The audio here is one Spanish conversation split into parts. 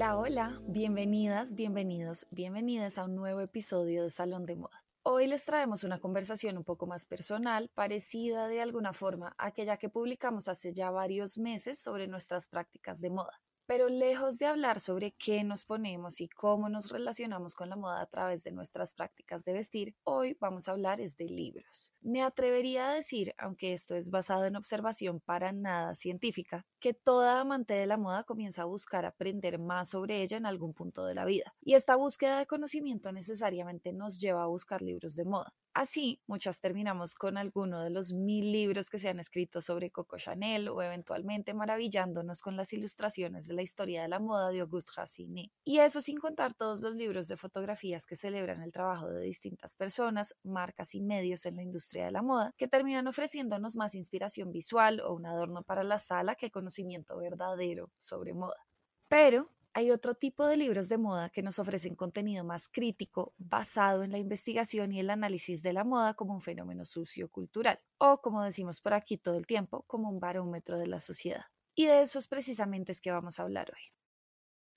Hola, hola, bienvenidas, bienvenidos, bienvenidas a un nuevo episodio de Salón de Moda. Hoy les traemos una conversación un poco más personal, parecida de alguna forma a aquella que publicamos hace ya varios meses sobre nuestras prácticas de moda. Pero lejos de hablar sobre qué nos ponemos y cómo nos relacionamos con la moda a través de nuestras prácticas de vestir, hoy vamos a hablar es de libros. Me atrevería a decir, aunque esto es basado en observación para nada científica, que toda amante de la moda comienza a buscar aprender más sobre ella en algún punto de la vida. Y esta búsqueda de conocimiento necesariamente nos lleva a buscar libros de moda. Así, muchas terminamos con alguno de los mil libros que se han escrito sobre Coco Chanel o eventualmente maravillándonos con las ilustraciones de la historia de la moda de Auguste Racine. Y eso sin contar todos los libros de fotografías que celebran el trabajo de distintas personas, marcas y medios en la industria de la moda, que terminan ofreciéndonos más inspiración visual o un adorno para la sala que conocimiento verdadero sobre moda. Pero hay otro tipo de libros de moda que nos ofrecen contenido más crítico basado en la investigación y el análisis de la moda como un fenómeno sociocultural o, como decimos por aquí todo el tiempo, como un barómetro de la sociedad. Y de eso es precisamente es que vamos a hablar hoy.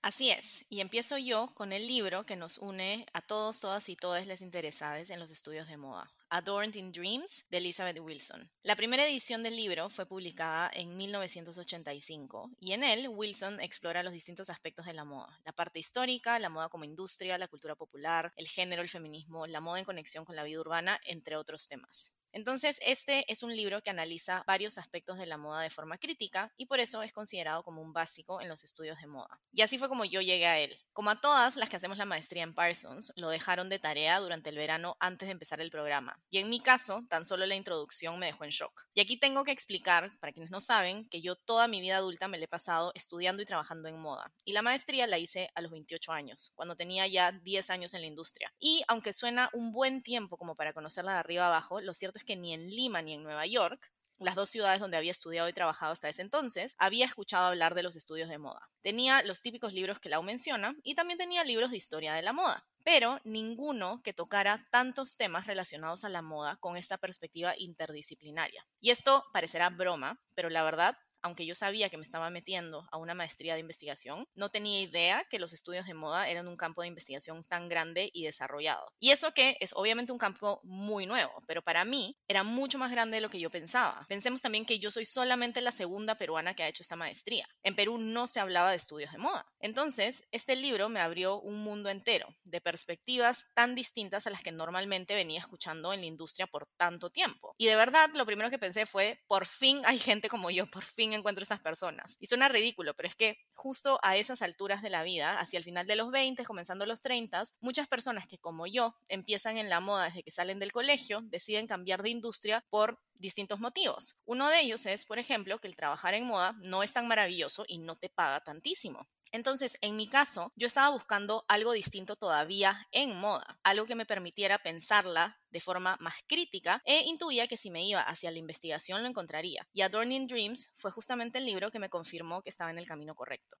Así es, y empiezo yo con el libro que nos une a todos, todas y todas les interesadas en los estudios de moda, Adorned in Dreams, de Elizabeth Wilson. La primera edición del libro fue publicada en 1985 y en él Wilson explora los distintos aspectos de la moda, la parte histórica, la moda como industria, la cultura popular, el género, el feminismo, la moda en conexión con la vida urbana, entre otros temas. Entonces, este es un libro que analiza varios aspectos de la moda de forma crítica y por eso es considerado como un básico en los estudios de moda. Y así fue como yo llegué a él. Como a todas las que hacemos la maestría en Parsons, lo dejaron de tarea durante el verano antes de empezar el programa. Y en mi caso, tan solo la introducción me dejó en shock. Y aquí tengo que explicar, para quienes no saben, que yo toda mi vida adulta me la he pasado estudiando y trabajando en moda. Y la maestría la hice a los 28 años, cuando tenía ya 10 años en la industria. Y aunque suena un buen tiempo como para conocerla de arriba abajo, lo cierto es que ni en Lima ni en Nueva York, las dos ciudades donde había estudiado y trabajado hasta ese entonces, había escuchado hablar de los estudios de moda. Tenía los típicos libros que Lau menciona y también tenía libros de historia de la moda, pero ninguno que tocara tantos temas relacionados a la moda con esta perspectiva interdisciplinaria. Y esto parecerá broma, pero la verdad aunque yo sabía que me estaba metiendo a una maestría de investigación, no tenía idea que los estudios de moda eran un campo de investigación tan grande y desarrollado. Y eso que es obviamente un campo muy nuevo, pero para mí era mucho más grande de lo que yo pensaba. Pensemos también que yo soy solamente la segunda peruana que ha hecho esta maestría. En Perú no se hablaba de estudios de moda. Entonces, este libro me abrió un mundo entero de perspectivas tan distintas a las que normalmente venía escuchando en la industria por tanto tiempo. Y de verdad, lo primero que pensé fue, por fin hay gente como yo, por fin encuentro esas personas. Y suena ridículo, pero es que justo a esas alturas de la vida, hacia el final de los 20, comenzando los 30, muchas personas que como yo empiezan en la moda desde que salen del colegio, deciden cambiar de industria por distintos motivos. Uno de ellos es, por ejemplo, que el trabajar en moda no es tan maravilloso y no te paga tantísimo. Entonces, en mi caso, yo estaba buscando algo distinto todavía en moda, algo que me permitiera pensarla de forma más crítica e intuía que si me iba hacia la investigación lo encontraría. Y Adorning Dreams fue justamente el libro que me confirmó que estaba en el camino correcto.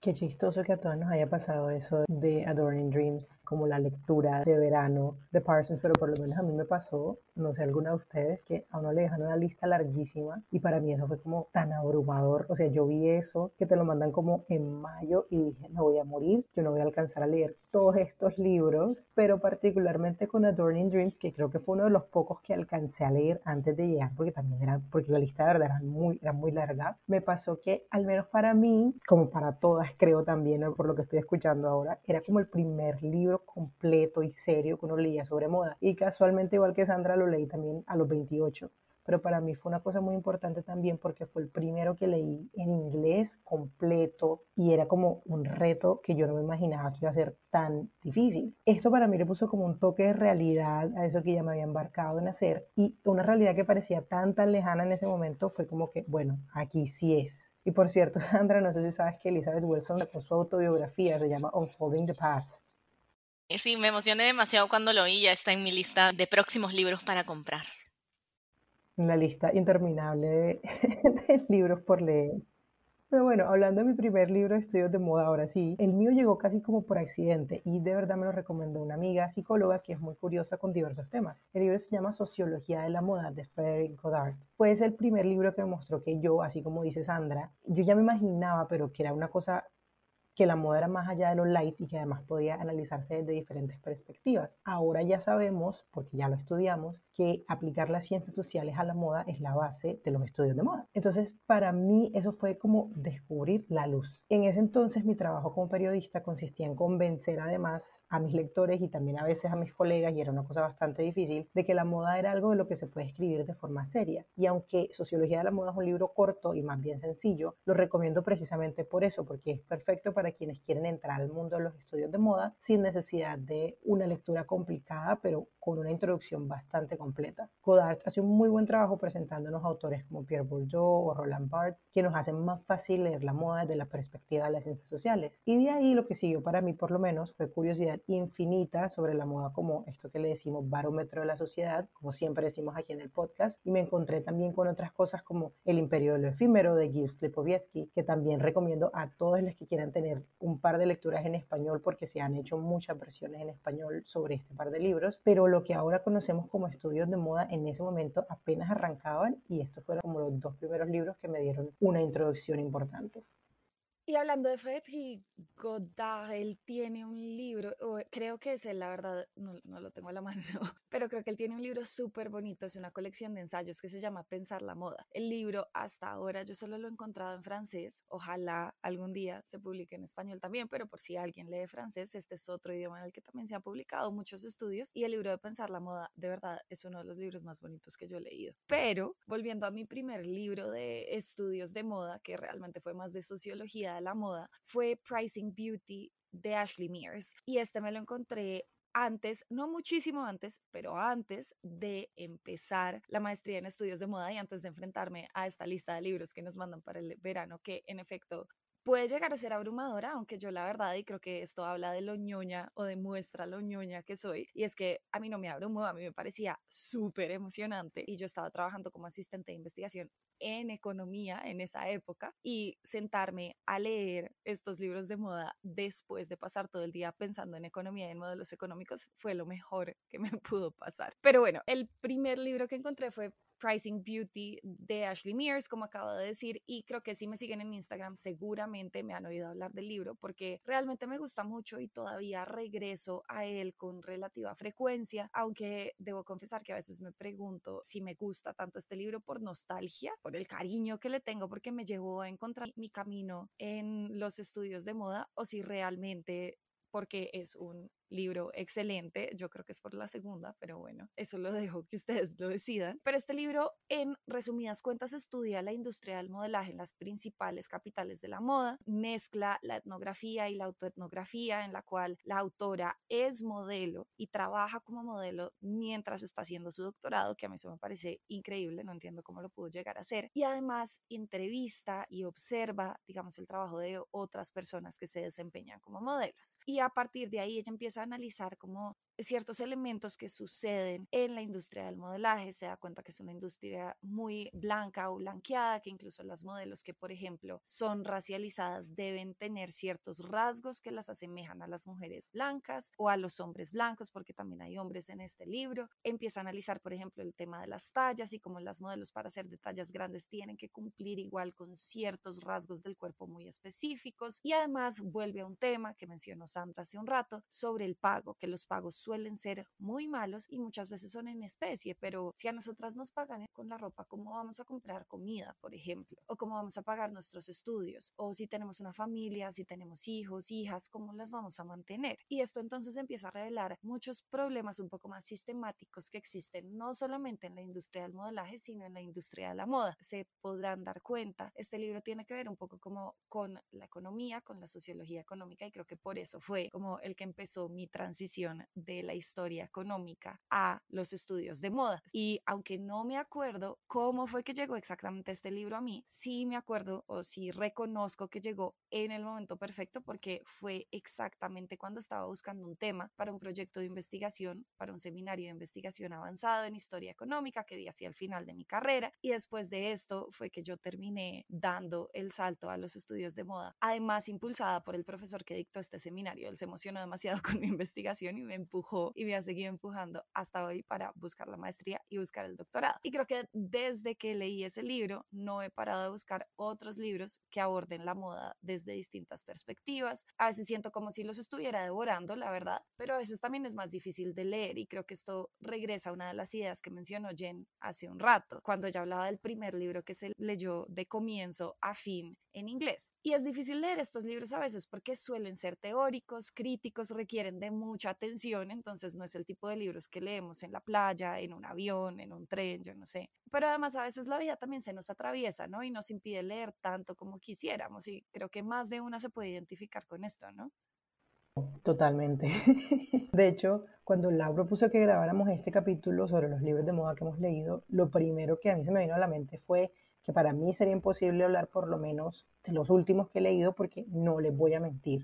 Qué chistoso que a todos nos haya pasado eso de Adorning Dreams, como la lectura de verano de Parsons, pero por lo menos a mí me pasó, no sé, alguna de ustedes, que a uno le dejan una lista larguísima y para mí eso fue como tan abrumador. O sea, yo vi eso, que te lo mandan como en mayo y dije, me voy a morir, yo no voy a alcanzar a leer todos estos libros, pero particularmente con Adorning Dreams, que creo que fue uno de los pocos que alcancé a leer antes de llegar, porque también era, porque la lista de verdad era muy, era muy larga, me pasó que al menos para mí, como para todas, creo también, por lo que estoy escuchando ahora, era como el primer libro completo y serio que uno leía sobre moda. Y casualmente, igual que Sandra, lo leí también a los 28 pero para mí fue una cosa muy importante también porque fue el primero que leí en inglés completo y era como un reto que yo no me imaginaba que iba a ser tan difícil. Esto para mí le puso como un toque de realidad a eso que ya me había embarcado en hacer y una realidad que parecía tan tan lejana en ese momento fue como que, bueno, aquí sí es Y por cierto, Sandra, no sé si sabes que Elizabeth Wilson sacó su autobiografía, se llama Unfolding the Past. Eh, sí, me emocioné demasiado cuando lo oí, ya está en mi lista de próximos libros para comprar. Una lista interminable de, de libros por leer. Pero bueno, hablando de mi primer libro de estudios de moda, ahora sí, el mío llegó casi como por accidente y de verdad me lo recomendó una amiga psicóloga que es muy curiosa con diversos temas. El libro se llama Sociología de la Moda de Frederick Goddard. Fue el primer libro que me mostró que yo, así como dice Sandra, yo ya me imaginaba, pero que era una cosa que la moda era más allá de lo light y que además podía analizarse desde diferentes perspectivas. Ahora ya sabemos, porque ya lo estudiamos, que aplicar las ciencias sociales a la moda es la base de los estudios de moda. Entonces, para mí eso fue como descubrir la luz. En ese entonces mi trabajo como periodista consistía en convencer además a mis lectores y también a veces a mis colegas, y era una cosa bastante difícil, de que la moda era algo de lo que se puede escribir de forma seria. Y aunque Sociología de la Moda es un libro corto y más bien sencillo, lo recomiendo precisamente por eso, porque es perfecto para quienes quieren entrar al mundo de los estudios de moda sin necesidad de una lectura complicada, pero con una introducción bastante completa. Godard hace un muy buen trabajo presentándonos autores como Pierre Bourdieu o Roland Barthes, que nos hacen más fácil leer la moda desde la perspectiva de las ciencias sociales. Y de ahí lo que siguió para mí, por lo menos, fue curiosidad infinita sobre la moda como esto que le decimos barómetro de la sociedad, como siempre decimos aquí en el podcast, y me encontré también con otras cosas como El imperio de lo efímero de Gil Slipovetsky, que también recomiendo a todos los que quieran tener un par de lecturas en español porque se han hecho muchas versiones en español sobre este par de libros, pero lo que ahora conocemos como de moda en ese momento apenas arrancaban y estos fueron como los dos primeros libros que me dieron una introducción importante. Y hablando de Frederick Godard, él tiene un libro, creo que es él, la verdad, no, no lo tengo a la mano, pero creo que él tiene un libro súper bonito, es una colección de ensayos que se llama Pensar la Moda. El libro hasta ahora yo solo lo he encontrado en francés, ojalá algún día se publique en español también, pero por si alguien lee francés, este es otro idioma en el que también se han publicado muchos estudios y el libro de Pensar la Moda, de verdad, es uno de los libros más bonitos que yo he leído. Pero volviendo a mi primer libro de estudios de moda, que realmente fue más de sociología, la moda fue Pricing Beauty de Ashley Mears y este me lo encontré antes, no muchísimo antes, pero antes de empezar la maestría en estudios de moda y antes de enfrentarme a esta lista de libros que nos mandan para el verano, que en efecto puede llegar a ser abrumadora, aunque yo la verdad, y creo que esto habla de lo ñoña o demuestra lo ñoña que soy, y es que a mí no me abrumó, a mí me parecía súper emocionante y yo estaba trabajando como asistente de investigación en economía en esa época y sentarme a leer estos libros de moda después de pasar todo el día pensando en economía y en modelos económicos fue lo mejor que me pudo pasar. Pero bueno, el primer libro que encontré fue Pricing Beauty de Ashley Mears, como acabo de decir, y creo que si me siguen en Instagram seguramente me han oído hablar del libro porque realmente me gusta mucho y todavía regreso a él con relativa frecuencia, aunque debo confesar que a veces me pregunto si me gusta tanto este libro por nostalgia, por el cariño que le tengo porque me llevó a encontrar mi camino en los estudios de moda o si realmente porque es un libro excelente, yo creo que es por la segunda, pero bueno, eso lo dejo que ustedes lo decidan. Pero este libro, en resumidas cuentas, estudia la industria del modelaje en las principales capitales de la moda, mezcla la etnografía y la autoetnografía, en la cual la autora es modelo y trabaja como modelo mientras está haciendo su doctorado, que a mí eso me parece increíble, no entiendo cómo lo pudo llegar a hacer, y además entrevista y observa, digamos, el trabajo de otras personas que se desempeñan como modelos. Y a partir de ahí ella empieza analizar como ciertos elementos que suceden en la industria del modelaje, se da cuenta que es una industria muy blanca o blanqueada, que incluso las modelos que, por ejemplo, son racializadas deben tener ciertos rasgos que las asemejan a las mujeres blancas o a los hombres blancos, porque también hay hombres en este libro. Empieza a analizar, por ejemplo, el tema de las tallas y cómo las modelos para ser de tallas grandes tienen que cumplir igual con ciertos rasgos del cuerpo muy específicos. Y además vuelve a un tema que mencionó Sandra hace un rato sobre el pago, que los pagos suelen ser muy malos y muchas veces son en especie, pero si a nosotras nos pagan con la ropa, ¿cómo vamos a comprar comida, por ejemplo? ¿O cómo vamos a pagar nuestros estudios? ¿O si tenemos una familia, si tenemos hijos, hijas, cómo las vamos a mantener? Y esto entonces empieza a revelar muchos problemas un poco más sistemáticos que existen no solamente en la industria del modelaje, sino en la industria de la moda. Se podrán dar cuenta, este libro tiene que ver un poco como con la economía, con la sociología económica y creo que por eso fue como el que empezó mi transición de de la historia económica a los estudios de moda. Y aunque no me acuerdo cómo fue que llegó exactamente este libro a mí, sí me acuerdo o sí reconozco que llegó en el momento perfecto porque fue exactamente cuando estaba buscando un tema para un proyecto de investigación, para un seminario de investigación avanzado en historia económica que vi hacia el final de mi carrera. Y después de esto fue que yo terminé dando el salto a los estudios de moda. Además, impulsada por el profesor que dictó este seminario, él se emocionó demasiado con mi investigación y me empujó y me ha seguido empujando hasta hoy para buscar la maestría y buscar el doctorado. Y creo que desde que leí ese libro no he parado de buscar otros libros que aborden la moda desde distintas perspectivas. A veces siento como si los estuviera devorando, la verdad, pero a veces también es más difícil de leer y creo que esto regresa a una de las ideas que mencionó Jen hace un rato, cuando ya hablaba del primer libro que se leyó de comienzo a fin en inglés. Y es difícil leer estos libros a veces porque suelen ser teóricos, críticos, requieren de mucha atención, entonces no es el tipo de libros que leemos en la playa, en un avión, en un tren, yo no sé. Pero además a veces la vida también se nos atraviesa, ¿no? Y nos impide leer tanto como quisiéramos y creo que más de una se puede identificar con esto, ¿no? Totalmente. De hecho, cuando Laura propuso que grabáramos este capítulo sobre los libros de moda que hemos leído, lo primero que a mí se me vino a la mente fue que para mí sería imposible hablar por lo menos de los últimos que he leído porque no les voy a mentir.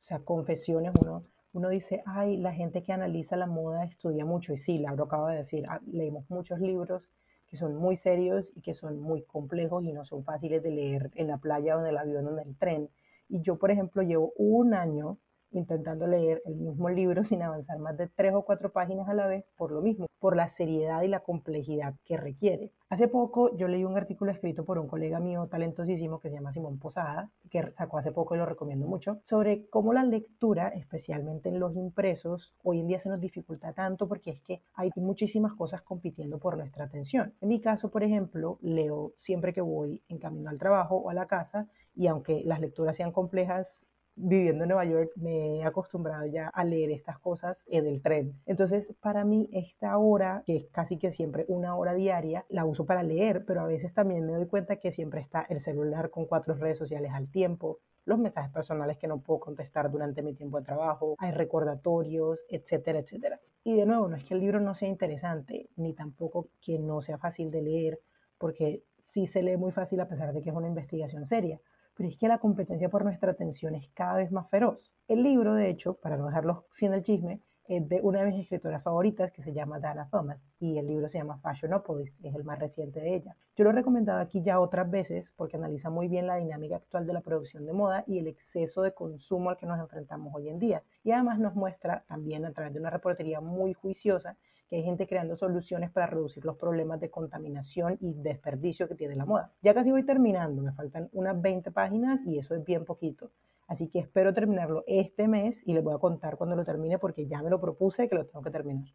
O sea, confesiones, uno, uno dice, ay, la gente que analiza la moda estudia mucho. Y sí, Laura acaba de decir, ah, leemos muchos libros que son muy serios y que son muy complejos y no son fáciles de leer en la playa o en el avión o en el tren. Y yo, por ejemplo, llevo un año intentando leer el mismo libro sin avanzar más de tres o cuatro páginas a la vez por lo mismo, por la seriedad y la complejidad que requiere. Hace poco yo leí un artículo escrito por un colega mío talentosísimo que se llama Simón Posada, que sacó hace poco y lo recomiendo mucho, sobre cómo la lectura, especialmente en los impresos, hoy en día se nos dificulta tanto porque es que hay muchísimas cosas compitiendo por nuestra atención. En mi caso, por ejemplo, leo siempre que voy en camino al trabajo o a la casa y aunque las lecturas sean complejas, viviendo en Nueva York me he acostumbrado ya a leer estas cosas en el tren. Entonces, para mí, esta hora, que es casi que siempre una hora diaria, la uso para leer, pero a veces también me doy cuenta que siempre está el celular con cuatro redes sociales al tiempo, los mensajes personales que no puedo contestar durante mi tiempo de trabajo, hay recordatorios, etcétera, etcétera. Y de nuevo, no es que el libro no sea interesante, ni tampoco que no sea fácil de leer, porque sí se lee muy fácil a pesar de que es una investigación seria pero es que la competencia por nuestra atención es cada vez más feroz. El libro, de hecho, para no dejarlo sin el chisme, es de una de mis escritoras favoritas que se llama Dana Thomas y el libro se llama Fashionopolis, es el más reciente de ella. Yo lo he recomendado aquí ya otras veces porque analiza muy bien la dinámica actual de la producción de moda y el exceso de consumo al que nos enfrentamos hoy en día. Y además nos muestra también a través de una reportería muy juiciosa que hay gente creando soluciones para reducir los problemas de contaminación y desperdicio que tiene la moda. Ya casi voy terminando, me faltan unas 20 páginas y eso es bien poquito. Así que espero terminarlo este mes y les voy a contar cuando lo termine porque ya me lo propuse que lo tengo que terminar.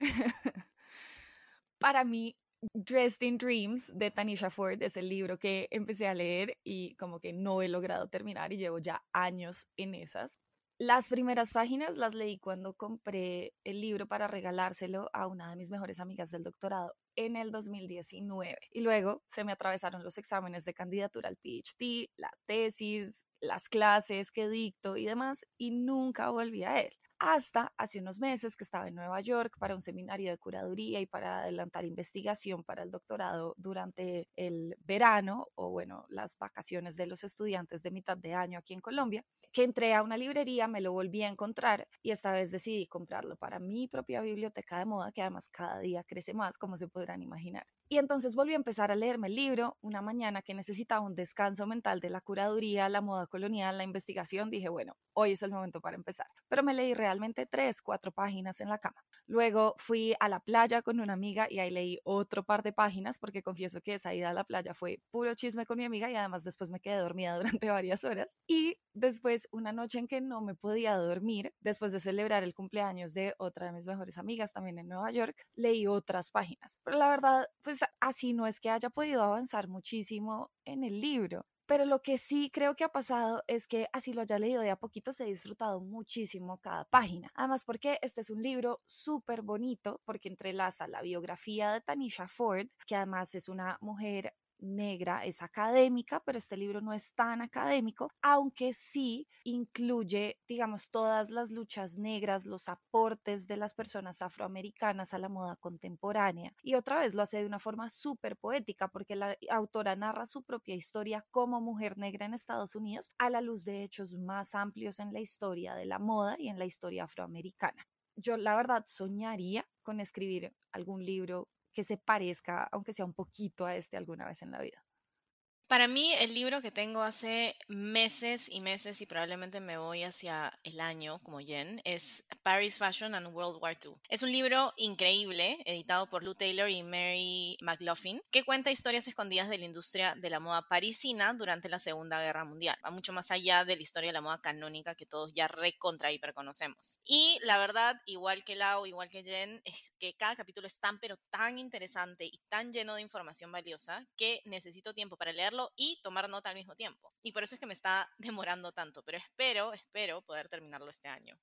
Para mí, Dressed in Dreams de Tanisha Ford es el libro que empecé a leer y como que no he logrado terminar y llevo ya años en esas. Las primeras páginas las leí cuando compré el libro para regalárselo a una de mis mejores amigas del doctorado en el 2019. Y luego se me atravesaron los exámenes de candidatura al PhD, la tesis, las clases que dicto y demás, y nunca volví a él hasta hace unos meses que estaba en Nueva York para un seminario de curaduría y para adelantar investigación para el doctorado durante el verano o bueno, las vacaciones de los estudiantes de mitad de año aquí en Colombia, que entré a una librería, me lo volví a encontrar y esta vez decidí comprarlo para mi propia biblioteca de moda, que además cada día crece más, como se podrán imaginar. Y entonces volví a empezar a leerme el libro una mañana que necesitaba un descanso mental de la curaduría, la moda colonial, la investigación. Dije, bueno, hoy es el momento para empezar. Pero me leí realmente tres, cuatro páginas en la cama. Luego fui a la playa con una amiga y ahí leí otro par de páginas porque confieso que esa ida a la playa fue puro chisme con mi amiga y además después me quedé dormida durante varias horas. Y después una noche en que no me podía dormir, después de celebrar el cumpleaños de otra de mis mejores amigas también en Nueva York, leí otras páginas. Pero la verdad, pues así no es que haya podido avanzar muchísimo en el libro. Pero lo que sí creo que ha pasado es que así lo haya leído de a poquito, se ha disfrutado muchísimo cada página. Además, porque este es un libro súper bonito, porque entrelaza la biografía de Tanisha Ford, que además es una mujer negra es académica, pero este libro no es tan académico, aunque sí incluye, digamos, todas las luchas negras, los aportes de las personas afroamericanas a la moda contemporánea. Y otra vez lo hace de una forma súper poética, porque la autora narra su propia historia como mujer negra en Estados Unidos a la luz de hechos más amplios en la historia de la moda y en la historia afroamericana. Yo la verdad soñaría con escribir algún libro que se parezca, aunque sea un poquito a este alguna vez en la vida. Para mí, el libro que tengo hace meses y meses, y probablemente me voy hacia el año como Jen, es Paris Fashion and World War II. Es un libro increíble, editado por Lou Taylor y Mary McLaughlin, que cuenta historias escondidas de la industria de la moda parisina durante la Segunda Guerra Mundial. Va mucho más allá de la historia de la moda canónica que todos ya recontra hiper conocemos. Y la verdad, igual que Lau, igual que Jen, es que cada capítulo es tan, pero tan interesante y tan lleno de información valiosa que necesito tiempo para leerlo y tomar nota al mismo tiempo. Y por eso es que me está demorando tanto, pero espero, espero poder terminarlo este año.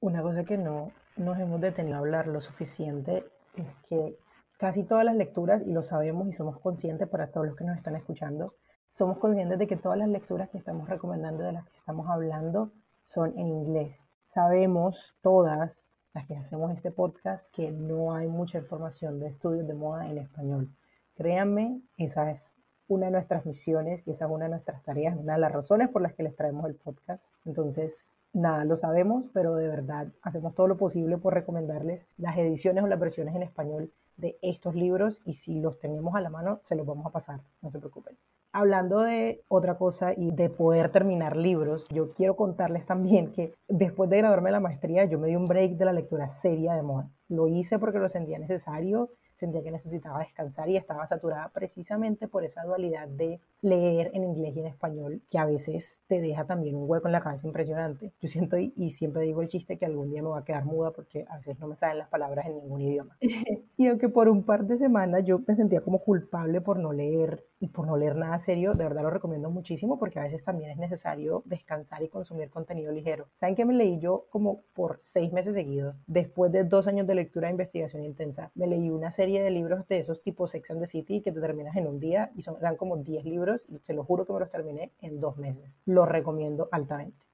Una cosa que no nos hemos detenido a hablar lo suficiente es que casi todas las lecturas, y lo sabemos y somos conscientes para todos los que nos están escuchando, somos conscientes de que todas las lecturas que estamos recomendando, de las que estamos hablando, son en inglés. Sabemos todas las que hacemos este podcast que no hay mucha información de estudios de moda en español. Créanme, esa es una de nuestras misiones y esa es una de nuestras tareas, una de las razones por las que les traemos el podcast. Entonces, nada, lo sabemos, pero de verdad hacemos todo lo posible por recomendarles las ediciones o las versiones en español de estos libros y si los tenemos a la mano, se los vamos a pasar, no se preocupen. Hablando de otra cosa y de poder terminar libros, yo quiero contarles también que después de graduarme de la maestría, yo me di un break de la lectura seria de moda. Lo hice porque lo sentía necesario sentía que necesitaba descansar y estaba saturada precisamente por esa dualidad de leer en inglés y en español, que a veces te deja también un hueco en la cabeza impresionante. Yo siento y, siempre digo el chiste que algún día me va a quedar muda porque a veces no me salen las palabras en ningún idioma. y aunque por un par de semanas yo me sentía como culpable por no leer y por no leer nada serio, de verdad lo recomiendo muchísimo porque a veces también es necesario descansar y consumir contenido ligero. ¿Saben qué me leí yo como por seis meses seguidos? Después de dos años de lectura e investigación intensa, me leí una serie de libros de esos tipo Sex and the City que te terminas en un día y son, eran como 10 libros y se lo juro que me los terminé en dos meses. Lo recomiendo altamente.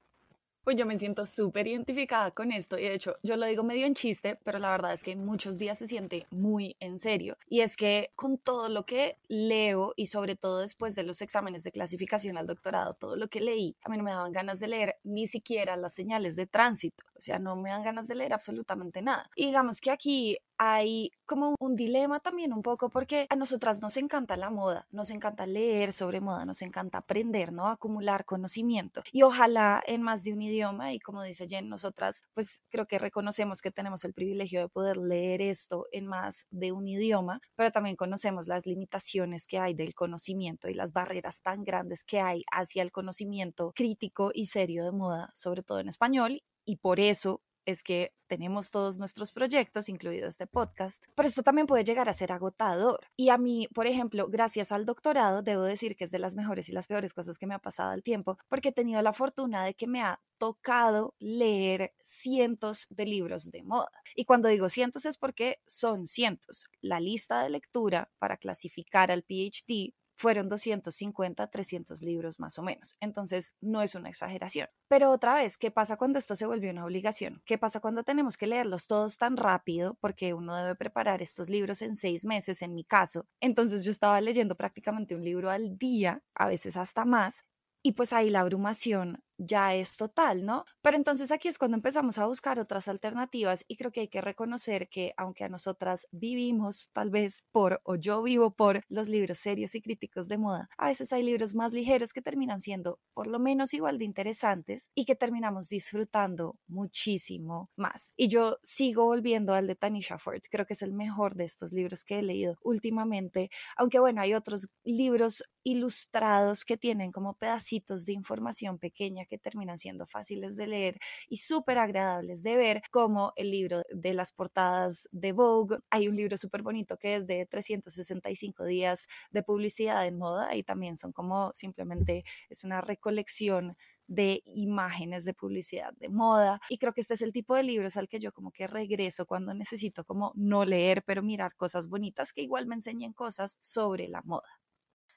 Pues yo me siento súper identificada con esto y de hecho yo lo digo medio en chiste, pero la verdad es que muchos días se siente muy en serio. Y es que con todo lo que leo y sobre todo después de los exámenes de clasificación al doctorado, todo lo que leí, a mí no me daban ganas de leer ni siquiera las señales de tránsito. O sea, no me dan ganas de leer absolutamente nada. Y digamos que aquí hay como un dilema también un poco porque a nosotras nos encanta la moda, nos encanta leer sobre moda, nos encanta aprender, ¿no? Acumular conocimiento. Y ojalá en más de un idioma y como dice Jen, nosotras pues creo que reconocemos que tenemos el privilegio de poder leer esto en más de un idioma, pero también conocemos las limitaciones que hay del conocimiento y las barreras tan grandes que hay hacia el conocimiento crítico y serio de moda, sobre todo en español y por eso es que tenemos todos nuestros proyectos, incluido este podcast, pero esto también puede llegar a ser agotador. Y a mí, por ejemplo, gracias al doctorado, debo decir que es de las mejores y las peores cosas que me ha pasado al tiempo, porque he tenido la fortuna de que me ha tocado leer cientos de libros de moda. Y cuando digo cientos es porque son cientos. La lista de lectura para clasificar al PhD fueron 250, 300 libros más o menos. Entonces, no es una exageración. Pero otra vez, ¿qué pasa cuando esto se volvió una obligación? ¿Qué pasa cuando tenemos que leerlos todos tan rápido? Porque uno debe preparar estos libros en seis meses, en mi caso. Entonces, yo estaba leyendo prácticamente un libro al día, a veces hasta más, y pues ahí la abrumación ya es total, ¿no? Pero entonces aquí es cuando empezamos a buscar otras alternativas y creo que hay que reconocer que aunque a nosotras vivimos tal vez por o yo vivo por los libros serios y críticos de moda, a veces hay libros más ligeros que terminan siendo por lo menos igual de interesantes y que terminamos disfrutando muchísimo más. Y yo sigo volviendo al de Tanisha Ford, creo que es el mejor de estos libros que he leído últimamente, aunque bueno, hay otros libros ilustrados que tienen como pedacitos de información pequeña que terminan siendo fáciles de leer y súper agradables de ver, como el libro de las portadas de Vogue. Hay un libro súper bonito que es de 365 días de publicidad en moda y también son como simplemente es una recolección de imágenes de publicidad de moda y creo que este es el tipo de libros al que yo como que regreso cuando necesito como no leer pero mirar cosas bonitas que igual me enseñen cosas sobre la moda.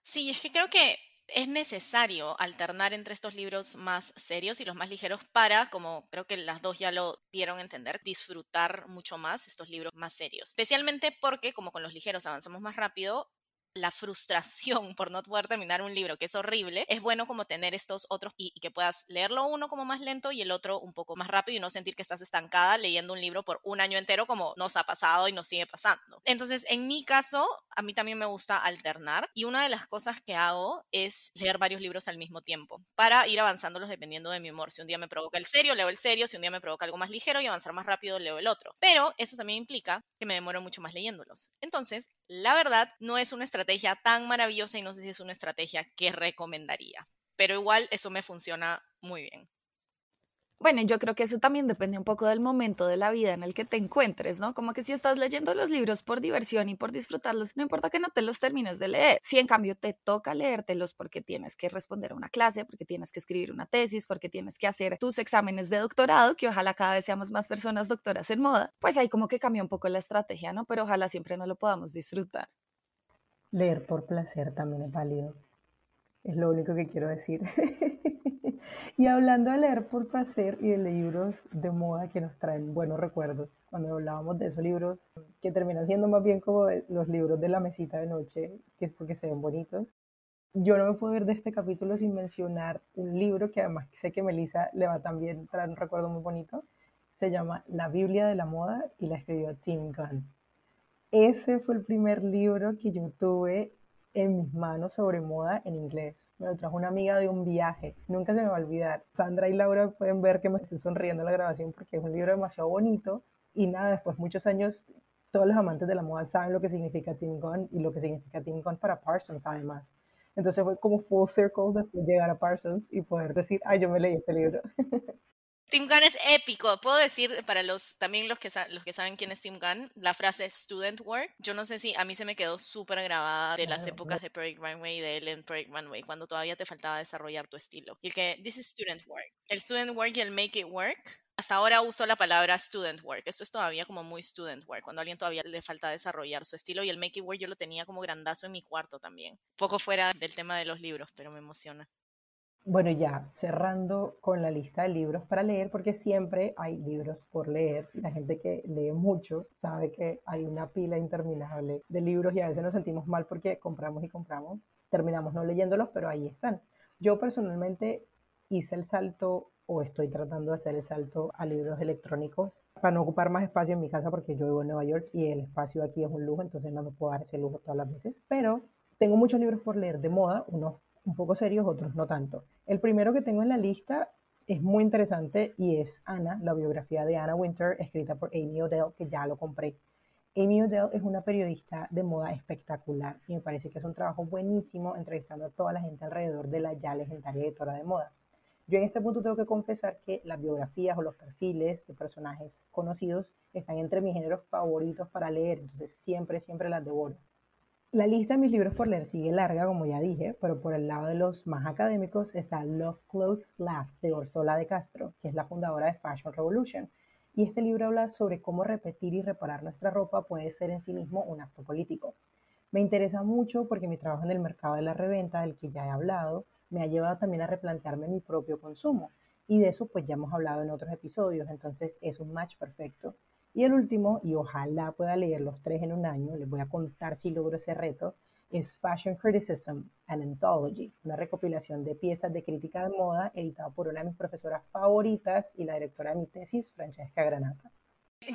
Sí, es que creo que es necesario alternar entre estos libros más serios y los más ligeros para, como creo que las dos ya lo dieron a entender, disfrutar mucho más estos libros más serios. Especialmente porque, como con los ligeros avanzamos más rápido, la frustración por no poder terminar un libro, que es horrible, es bueno como tener estos otros y, que puedas leerlo uno como más lento y el otro un poco más rápido y no sentir que estás estancada leyendo un libro por un año entero como nos ha pasado y nos sigue pasando. Entonces, en mi caso, a mí también me gusta alternar y una de las cosas que hago es leer varios libros al mismo tiempo para ir avanzándolos dependiendo de mi humor. Si un día me provoca el serio, leo el serio, si un día me provoca algo más ligero y avanzar más rápido, leo el otro. Pero eso también implica que me demoro mucho más leyéndolos. Entonces, la verdad, no es una estrategia tan maravillosa y no sé si es una estrategia que recomendaría, pero igual eso me funciona muy bien. Bueno, yo creo que eso también depende un poco del momento de la vida en el que te encuentres, ¿no? Como que si estás leyendo los libros por diversión y por disfrutarlos, no importa que no te los termines de leer. Si en cambio te toca leértelos porque tienes que responder a una clase, porque tienes que escribir una tesis, porque tienes que hacer tus exámenes de doctorado, que ojalá cada vez seamos más personas doctoras en moda, pues ahí como que cambia un poco la estrategia, ¿no? Pero ojalá siempre no lo podamos disfrutar. Leer por placer también es válido. Es lo único que quiero decir. y hablando de leer por placer y de libros de moda que nos traen buenos recuerdos, cuando hablábamos de esos libros que terminan siendo más bien como los libros de la mesita de noche, que es porque se ven bonitos, yo no me puedo ir de este capítulo sin mencionar un libro que además sé que Melissa le va también traer un recuerdo muy bonito. Se llama La Biblia de la Moda y la escribió Tim Gunn. Ese fue el primer libro que yo tuve en mis manos sobre moda en inglés. Me lo trajo una amiga de un viaje. Nunca se me va a olvidar. Sandra y Laura pueden ver que me estoy sonriendo en la grabación porque es un libro demasiado bonito. Y nada, después muchos años, todos los amantes de la moda saben lo que significa Tim y lo que significa Tim para Parsons además. Entonces fue como full circle después de llegar a Parsons y poder decir, ay, yo me leí este libro. Tim Gunn es épico. Puedo decir para los también los que, los que saben quién es Tim Gunn, la frase student work. Yo no sé si a mí se me quedó súper grabada de las épocas de Project Runway y de él en Project Runway, cuando todavía te faltaba desarrollar tu estilo. Y que this is student work. El student work y el make it work. Hasta ahora uso la palabra student work. Esto es todavía como muy student work, cuando a alguien todavía le falta desarrollar su estilo. Y el make it work yo lo tenía como grandazo en mi cuarto también. Poco fuera del tema de los libros, pero me emociona. Bueno, ya cerrando con la lista de libros para leer, porque siempre hay libros por leer. La gente que lee mucho sabe que hay una pila interminable de libros y a veces nos sentimos mal porque compramos y compramos. Terminamos no leyéndolos, pero ahí están. Yo personalmente hice el salto o estoy tratando de hacer el salto a libros electrónicos para no ocupar más espacio en mi casa porque yo vivo en Nueva York y el espacio aquí es un lujo, entonces no me puedo dar ese lujo todas las veces. Pero tengo muchos libros por leer de moda, unos un poco serios, otros no tanto. El primero que tengo en la lista es muy interesante y es Anna, la biografía de Anna Winter, escrita por Amy Odell, que ya lo compré. Amy Odell es una periodista de moda espectacular y me parece que es un trabajo buenísimo entrevistando a toda la gente alrededor de la ya legendaria editora de moda. Yo en este punto tengo que confesar que las biografías o los perfiles de personajes conocidos están entre mis géneros favoritos para leer, entonces siempre, siempre las devoro. La lista de mis libros por leer sigue larga, como ya dije, pero por el lado de los más académicos está Love Clothes Last de Orsola de Castro, que es la fundadora de Fashion Revolution. Y este libro habla sobre cómo repetir y reparar nuestra ropa puede ser en sí mismo un acto político. Me interesa mucho porque mi trabajo en el mercado de la reventa, del que ya he hablado, me ha llevado también a replantearme mi propio consumo. Y de eso pues ya hemos hablado en otros episodios, entonces es un match perfecto. Y el último, y ojalá pueda leer los tres en un año, les voy a contar si logro ese reto, es Fashion Criticism, an Anthology, una recopilación de piezas de crítica de moda editada por una de mis profesoras favoritas y la directora de mi tesis, Francesca Granata.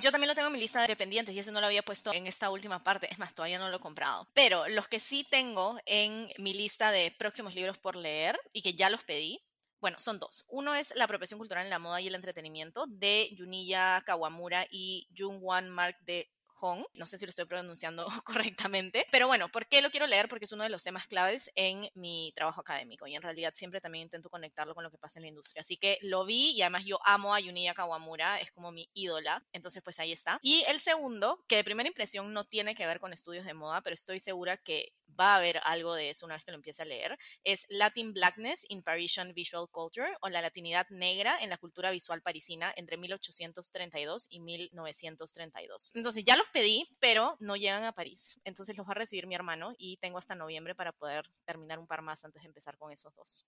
Yo también lo tengo en mi lista de pendientes y ese no lo había puesto en esta última parte, es más, todavía no lo he comprado. Pero los que sí tengo en mi lista de próximos libros por leer y que ya los pedí bueno, son dos. Uno es La apropiación cultural en la moda y el entretenimiento de Juniya Kawamura y Jung-Wan Mark de Hong. No sé si lo estoy pronunciando correctamente, pero bueno, ¿por qué lo quiero leer? Porque es uno de los temas claves en mi trabajo académico y en realidad siempre también intento conectarlo con lo que pasa en la industria. Así que lo vi y además yo amo a Juniya Kawamura, es como mi ídola, entonces pues ahí está. Y el segundo, que de primera impresión no tiene que ver con estudios de moda, pero estoy segura que va a haber algo de eso una vez que lo empiece a leer, es Latin Blackness in Parisian Visual Culture o la latinidad negra en la cultura visual parisina entre 1832 y 1932. Entonces ya los pedí, pero no llegan a París. Entonces los va a recibir mi hermano y tengo hasta noviembre para poder terminar un par más antes de empezar con esos dos.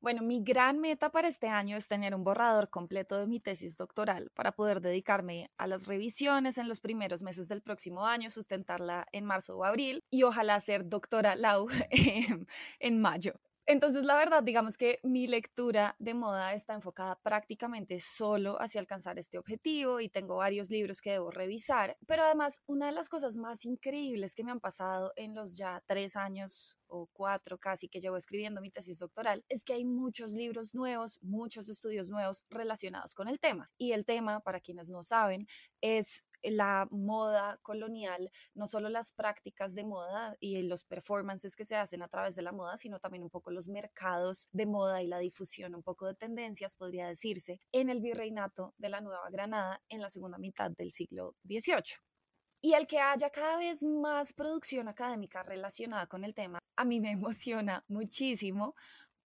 Bueno, mi gran meta para este año es tener un borrador completo de mi tesis doctoral para poder dedicarme a las revisiones en los primeros meses del próximo año, sustentarla en marzo o abril y ojalá ser doctora Lau en mayo. Entonces, la verdad, digamos que mi lectura de moda está enfocada prácticamente solo hacia alcanzar este objetivo y tengo varios libros que debo revisar, pero además una de las cosas más increíbles que me han pasado en los ya tres años o cuatro casi que llevo escribiendo mi tesis doctoral es que hay muchos libros nuevos, muchos estudios nuevos relacionados con el tema. Y el tema, para quienes no saben, es la moda colonial, no solo las prácticas de moda y los performances que se hacen a través de la moda, sino también un poco los mercados de moda y la difusión, un poco de tendencias, podría decirse, en el virreinato de la Nueva Granada en la segunda mitad del siglo XVIII. Y el que haya cada vez más producción académica relacionada con el tema, a mí me emociona muchísimo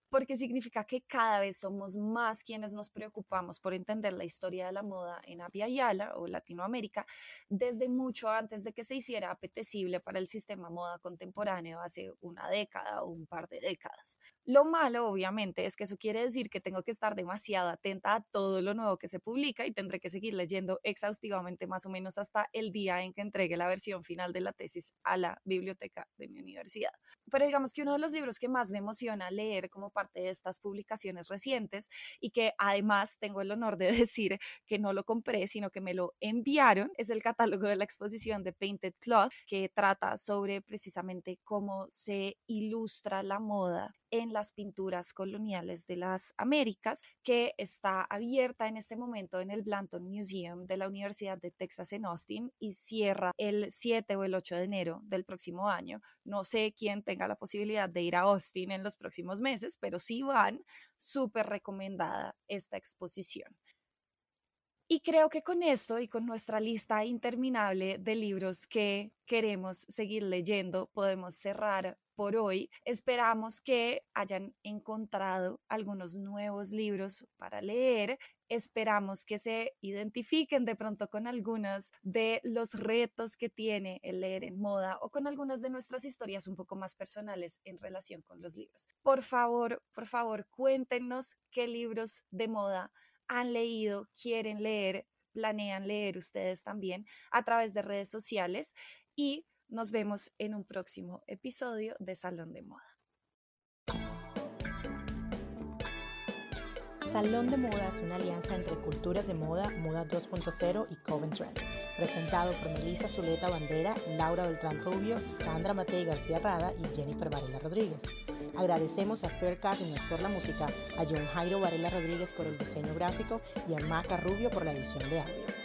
porque significa que cada vez somos más quienes nos preocupamos por entender la historia de la moda en Abya Yala o Latinoamérica desde mucho antes de que se hiciera apetecible para el sistema moda contemporáneo hace una década o un par de décadas. Lo malo, obviamente, es que eso quiere decir que tengo que estar demasiado atenta a todo lo nuevo que se publica y tendré que seguir leyendo exhaustivamente más o menos hasta el día en que entregue la versión final de la tesis a la biblioteca de mi universidad. Pero digamos que uno de los libros que más me emociona leer como parte de estas publicaciones recientes y que además tengo el honor de decir que no lo compré, sino que me lo enviaron, es el catálogo de la exposición de Painted Cloth, que trata sobre precisamente cómo se ilustra la moda en las pinturas coloniales de las Américas, que está abierta en este momento en el Blanton Museum de la Universidad de Texas en Austin y cierra el 7 o el 8 de enero del próximo año. No sé quién tenga la posibilidad de ir a Austin en los próximos meses, pero si van, súper recomendada esta exposición. Y creo que con esto y con nuestra lista interminable de libros que queremos seguir leyendo, podemos cerrar por hoy. Esperamos que hayan encontrado algunos nuevos libros para leer. Esperamos que se identifiquen de pronto con algunos de los retos que tiene el leer en moda o con algunas de nuestras historias un poco más personales en relación con los libros. Por favor, por favor, cuéntenos qué libros de moda han leído, quieren leer, planean leer ustedes también a través de redes sociales y nos vemos en un próximo episodio de Salón de Moda. Salón de Moda es una alianza entre Culturas de Moda, Moda 2.0 y Coven Trends, presentado por Melissa Zuleta Bandera, Laura Beltrán Rubio, Sandra Matei García Rada y Jennifer Varela Rodríguez. Agradecemos a Fair Cardinals por la música, a John Jairo Varela Rodríguez por el diseño gráfico y a Maca Rubio por la edición de audio.